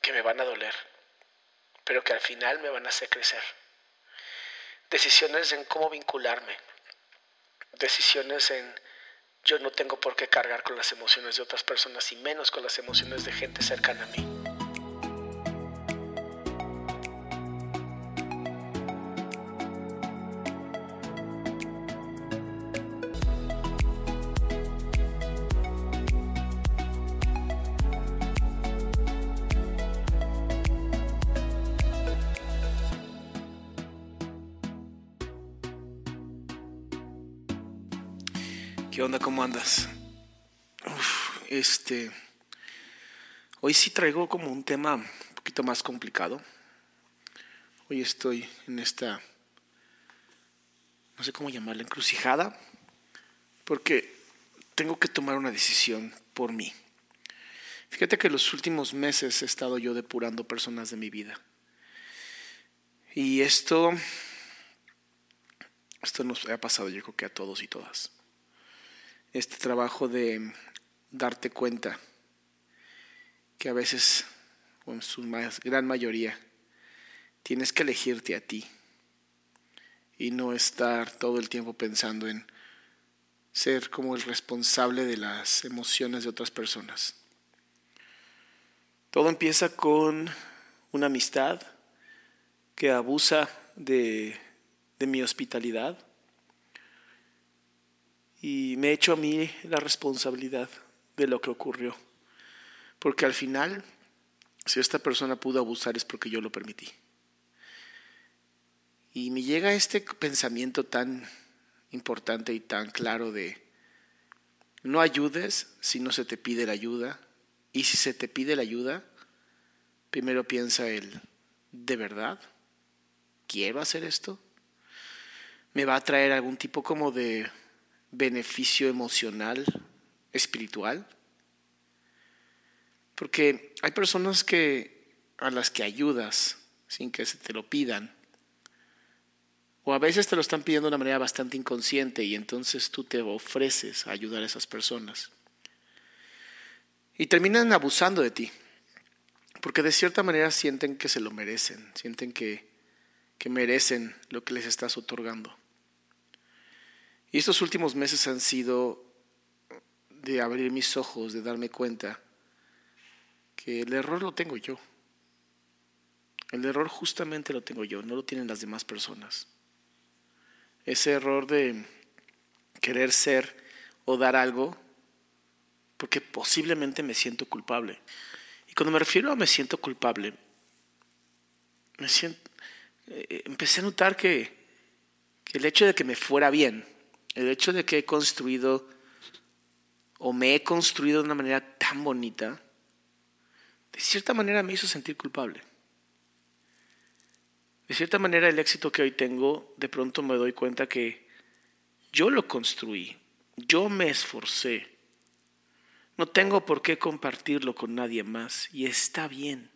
que me van a doler, pero que al final me van a hacer crecer. Decisiones en cómo vincularme. Decisiones en yo no tengo por qué cargar con las emociones de otras personas y menos con las emociones de gente cercana a mí. ¿Qué onda? ¿Cómo andas? Este. Hoy sí traigo como un tema un poquito más complicado. Hoy estoy en esta. No sé cómo llamarla, encrucijada. Porque tengo que tomar una decisión por mí. Fíjate que los últimos meses he estado yo depurando personas de mi vida. Y esto. Esto nos ha pasado, yo creo que a todos y todas este trabajo de darte cuenta que a veces, o en su gran mayoría, tienes que elegirte a ti y no estar todo el tiempo pensando en ser como el responsable de las emociones de otras personas. Todo empieza con una amistad que abusa de, de mi hospitalidad y me echo a mí la responsabilidad de lo que ocurrió. Porque al final, si esta persona pudo abusar es porque yo lo permití. Y me llega este pensamiento tan importante y tan claro de no ayudes si no se te pide la ayuda. Y si se te pide la ayuda, primero piensa el, ¿de verdad? ¿Quiero hacer esto? ¿Me va a traer algún tipo como de beneficio emocional, espiritual. Porque hay personas que a las que ayudas sin que se te lo pidan. O a veces te lo están pidiendo de una manera bastante inconsciente y entonces tú te ofreces a ayudar a esas personas. Y terminan abusando de ti. Porque de cierta manera sienten que se lo merecen, sienten que, que merecen lo que les estás otorgando. Y estos últimos meses han sido de abrir mis ojos, de darme cuenta que el error lo tengo yo. El error justamente lo tengo yo, no lo tienen las demás personas. Ese error de querer ser o dar algo porque posiblemente me siento culpable. Y cuando me refiero a me siento culpable, me siento, eh, empecé a notar que el hecho de que me fuera bien, el hecho de que he construido o me he construido de una manera tan bonita, de cierta manera me hizo sentir culpable. De cierta manera el éxito que hoy tengo, de pronto me doy cuenta que yo lo construí, yo me esforcé. No tengo por qué compartirlo con nadie más y está bien.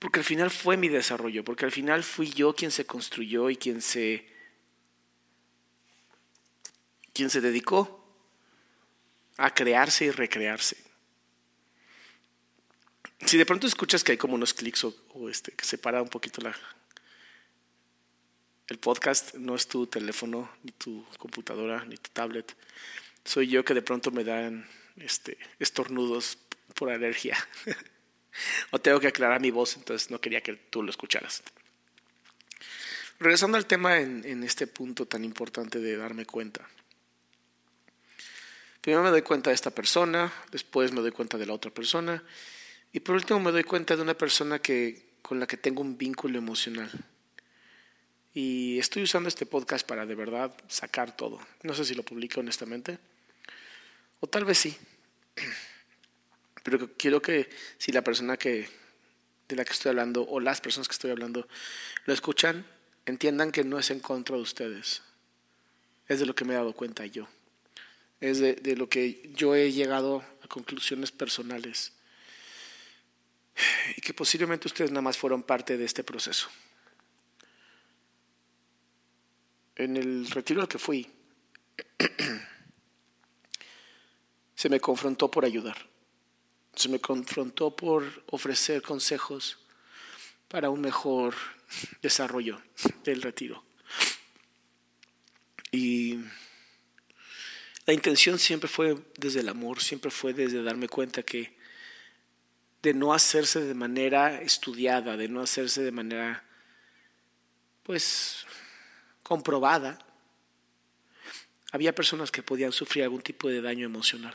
Porque al final fue mi desarrollo, porque al final fui yo quien se construyó y quien se quien se dedicó a crearse y recrearse. Si de pronto escuchas que hay como unos clics o, este, que separa un poquito la, El podcast no es tu teléfono, ni tu computadora, ni tu tablet. Soy yo que de pronto me dan este, estornudos por alergia. o tengo que aclarar mi voz, entonces no quería que tú lo escucharas. Regresando al tema en, en este punto tan importante de darme cuenta. Primero me doy cuenta de esta persona, después me doy cuenta de la otra persona y por último me doy cuenta de una persona que, con la que tengo un vínculo emocional. Y estoy usando este podcast para de verdad sacar todo. No sé si lo publico honestamente. O tal vez sí. Pero quiero que si la persona que, de la que estoy hablando o las personas que estoy hablando lo escuchan, entiendan que no es en contra de ustedes. Es de lo que me he dado cuenta yo es de, lo que yo he llegado a conclusiones personales y que posiblemente ustedes nada más fueron parte de este proceso. En el retiro al que fui, se me confrontó por ayudar, se me confrontó por ofrecer consejos para un mejor desarrollo del retiro. Y la intención siempre fue desde el amor, siempre fue desde darme cuenta que de no hacerse de manera estudiada, de no hacerse de manera, pues, comprobada, había personas que podían sufrir algún tipo de daño emocional.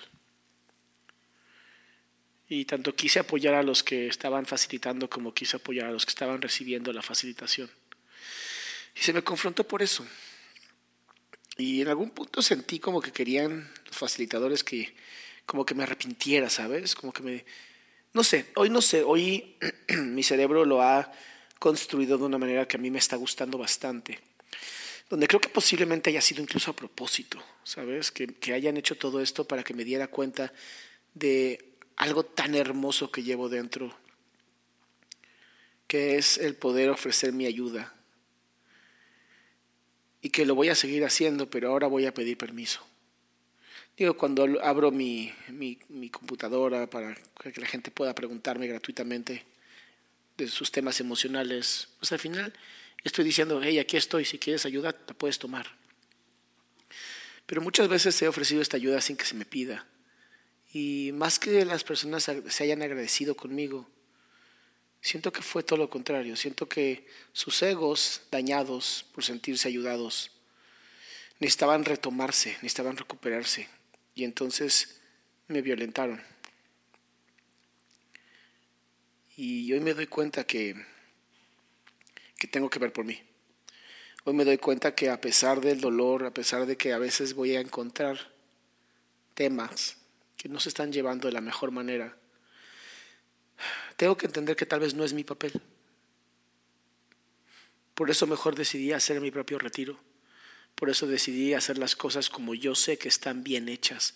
Y tanto quise apoyar a los que estaban facilitando como quise apoyar a los que estaban recibiendo la facilitación. Y se me confrontó por eso. Y en algún punto sentí como que querían los facilitadores que como que me arrepintiera, ¿sabes? Como que me... No sé, hoy no sé, hoy mi cerebro lo ha construido de una manera que a mí me está gustando bastante. Donde creo que posiblemente haya sido incluso a propósito, ¿sabes? Que, que hayan hecho todo esto para que me diera cuenta de algo tan hermoso que llevo dentro, que es el poder ofrecer mi ayuda, y que lo voy a seguir haciendo, pero ahora voy a pedir permiso. Digo, cuando abro mi, mi, computadora para que la gente pueda preguntarme gratuitamente de sus temas emocionales, pues al final estoy diciendo, hey, aquí estoy, si quieres ayuda, la puedes tomar. Pero muchas veces he ofrecido esta ayuda sin que se me pida. Y más que las personas se hayan agradecido conmigo, Siento que fue todo lo contrario. Siento que sus egos dañados por sentirse ayudados necesitaban retomarse, necesitaban recuperarse. Y entonces me violentaron. Y hoy me doy cuenta que, que tengo que ver por mí. Hoy me doy cuenta que a pesar del dolor, a pesar de que a veces voy a encontrar temas que no se están llevando de la mejor manera, tengo que entender que tal vez no es mi papel. Por eso mejor decidí hacer mi propio retiro. Por eso decidí hacer las cosas como yo sé que están bien hechas.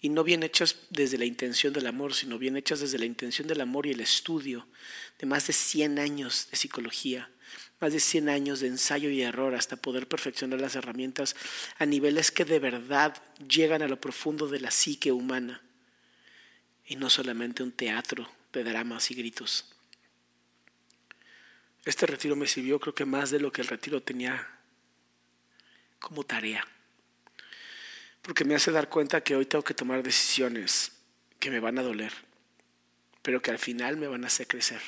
Y no bien hechas desde la intención del amor, sino bien hechas desde la intención del amor y el estudio de más de 100 años de psicología, más de 100 años de ensayo y error hasta poder perfeccionar las herramientas a niveles que de verdad llegan a lo profundo de la psique humana. Y no solamente un teatro de dramas y gritos. Este retiro me sirvió creo que más de lo que el retiro tenía como tarea. Porque me hace dar cuenta que hoy tengo que tomar decisiones que me van a doler, pero que al final me van a hacer crecer.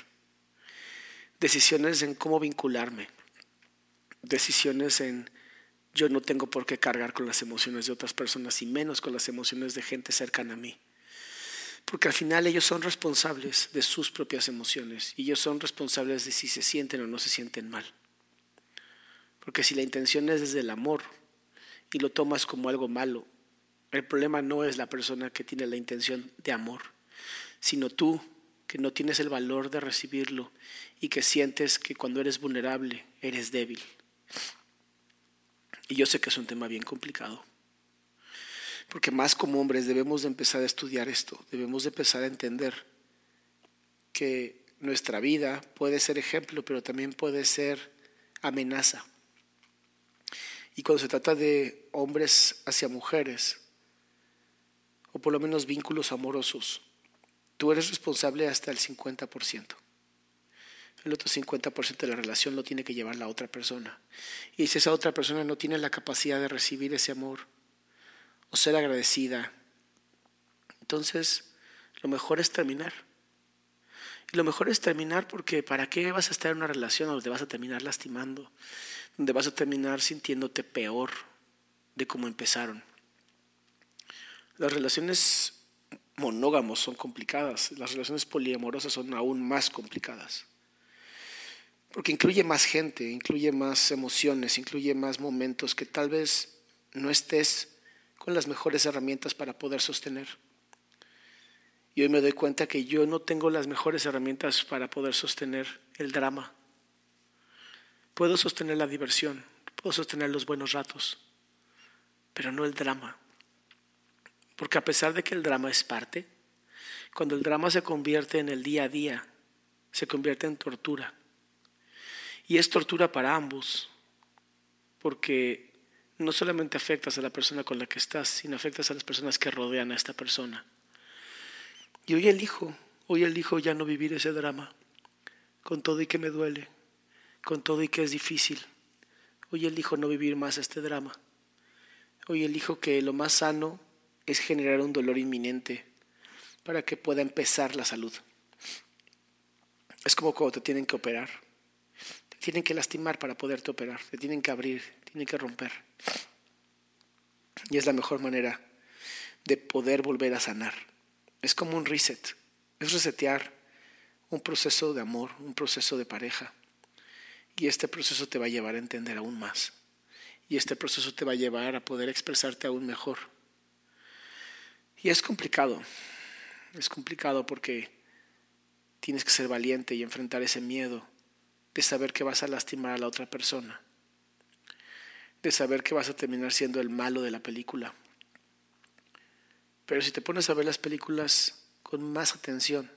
Decisiones en cómo vincularme. Decisiones en yo no tengo por qué cargar con las emociones de otras personas y menos con las emociones de gente cercana a mí. Porque al final ellos son responsables de sus propias emociones y ellos son responsables de si se sienten o no se sienten mal. Porque si la intención es desde el amor y lo tomas como algo malo, el problema no es la persona que tiene la intención de amor, sino tú que no tienes el valor de recibirlo y que sientes que cuando eres vulnerable eres débil. Y yo sé que es un tema bien complicado. Porque más como hombres debemos de empezar a estudiar esto, debemos de empezar a entender que nuestra vida puede ser ejemplo, pero también puede ser amenaza. Y cuando se trata de hombres hacia mujeres, o por lo menos vínculos amorosos, tú eres responsable hasta el 50%. el otro 50% de la relación lo tiene que llevar la otra persona. Y si esa otra persona no tiene la capacidad de recibir ese amor o ser agradecida, entonces lo mejor es terminar. Y lo mejor es terminar porque ¿para qué vas a estar en una relación donde vas a terminar lastimando? Donde vas a terminar sintiéndote peor de cómo empezaron. Las relaciones monógamos son complicadas, las relaciones poliamorosas son aún más complicadas. Porque incluye más gente, incluye más emociones, incluye más momentos que tal vez no estés con las mejores herramientas para poder sostener. Y hoy me doy cuenta que yo no tengo las mejores herramientas para poder sostener el drama. Puedo sostener la diversión, puedo sostener los buenos ratos, pero no el drama. Porque a pesar de que el drama es parte, cuando el drama se convierte en el día a día, se convierte en tortura. Y es tortura para ambos, porque no solamente afectas a la persona con la que estás, sino afectas a las personas que rodean a esta persona. Y hoy elijo, hoy elijo ya no vivir ese drama, con todo y que me duele, con todo y que es difícil. Hoy elijo no vivir más este drama. Hoy elijo que lo más sano es generar un dolor inminente para que pueda empezar la salud. Es como cuando te tienen que operar. Te tienen que lastimar para poderte operar. Te tienen que abrir, tienen que romper. Y es la mejor manera de poder volver a sanar. Es como un reset. Es resetear un proceso de amor, un proceso de pareja. Y este proceso te va a llevar a entender aún más. Y este proceso te va a llevar a poder expresarte aún mejor y es complicado, es complicado porque tienes que ser valiente y enfrentar ese miedo de saber que vas a lastimar a la otra persona, de saber que vas a terminar siendo el malo de la película. Pero si te pones a ver las películas con más atención,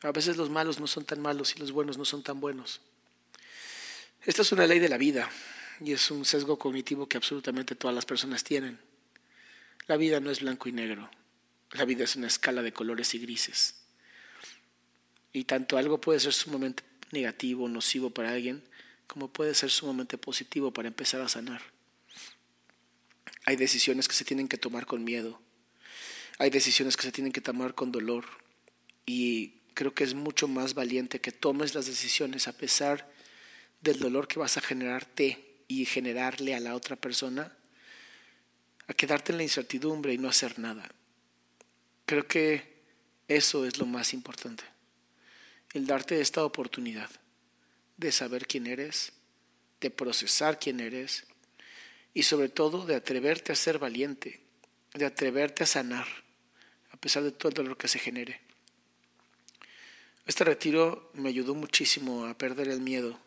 a veces los malos no son tan malos y los buenos no son tan buenos. Esta es una ley de la vida y es un sesgo cognitivo que absolutamente todas las personas tienen. La vida no es blanco y negro. La vida es una escala de colores y grises. Y tanto algo puede ser sumamente negativo, nocivo para alguien, como puede ser sumamente positivo para empezar a sanar. Hay decisiones que se tienen que tomar con miedo. Hay decisiones que se tienen que tomar con dolor. Y creo que es mucho más valiente que tomes las decisiones a pesar del dolor que vas a generarte y generarle a la otra persona a quedarte en la incertidumbre y no hacer nada. Creo que eso es lo más importante, el darte esta oportunidad de saber quién eres, de procesar quién eres y sobre todo de atreverte a ser valiente, de atreverte a sanar, a pesar de todo el dolor que se genere. Este retiro me ayudó muchísimo a perder el miedo,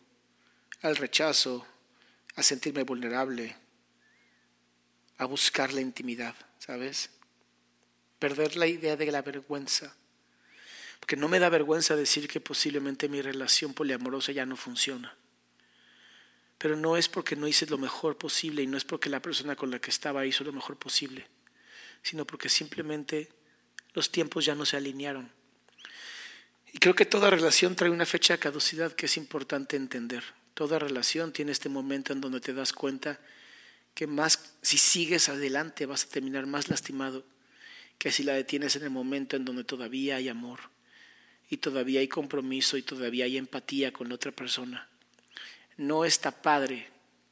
al rechazo, a sentirme vulnerable, a buscar la intimidad, ¿sabes? Perder la idea de la vergüenza. Porque no me da vergüenza decir que posiblemente mi relación poliamorosa ya no funciona. Pero no es porque no hice lo mejor posible y no es porque la persona con la que estaba hizo lo mejor posible, sino porque simplemente los tiempos ya no se alinearon. Y creo que toda relación trae una fecha de caducidad que es importante entender. Toda relación tiene este momento en donde te das cuenta que más si sigues adelante vas a terminar más lastimado que si la detienes en el momento en donde todavía hay amor y todavía hay compromiso y todavía hay empatía con otra persona. No está padre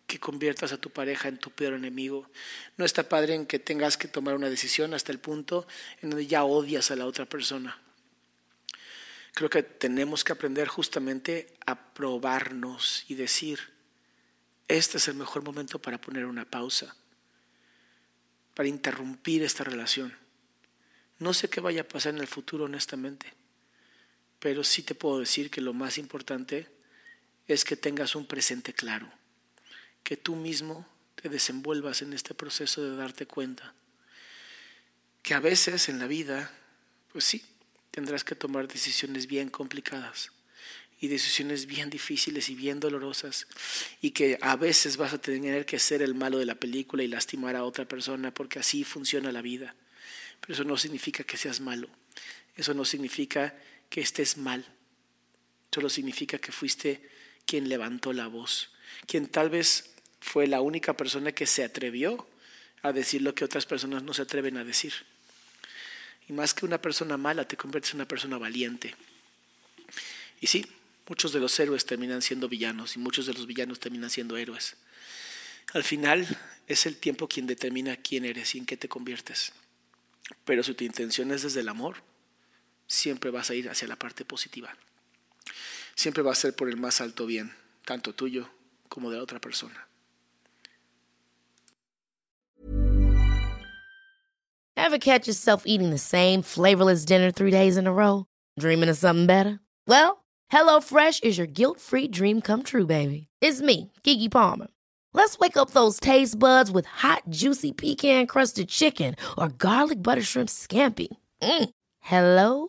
que conviertas a tu pareja en tu peor enemigo. No está padre en que tengas que tomar una decisión hasta el punto en donde ya odias a la otra persona. Creo que tenemos que aprender justamente a probarnos y decir, este es el mejor momento para poner una pausa, para interrumpir esta relación. No sé qué vaya a pasar en el futuro, honestamente, pero sí te puedo decir que lo más importante es que tengas un presente claro, que tú mismo te desenvuelvas en este proceso de darte cuenta, que a veces en la vida, pues sí, tendrás que tomar decisiones bien complicadas y decisiones bien difíciles y bien dolorosas y que a veces vas a tener que ser el malo de la película y lastimar a otra persona porque así funciona la vida. Pero eso no significa que seas malo, eso no significa que estés mal. solo significa que fuiste quien levantó la voz, quien tal vez fue la única persona que se atrevió a decir lo que otras personas no se atreven a decir. Y más que una persona mala, te conviertes en una persona valiente. Y sí, muchos de los héroes terminan siendo villanos y muchos de los villanos terminan siendo héroes. Al final es el tiempo quien determina quién eres y en qué te conviertes. Pero si tu intención es desde el amor, siempre vas a ir hacia la parte positiva. Siempre va a ser por el más alto bien, tanto tuyo como de la otra persona. Ever catch yourself eating the same flavorless dinner three days in a row? Dreaming of something better? Well, HelloFresh is your guilt-free dream come true, baby. It's me, Kiki Palmer. Let's wake up those taste buds with hot, juicy pecan-crusted chicken or garlic butter shrimp scampi. Mm. Hello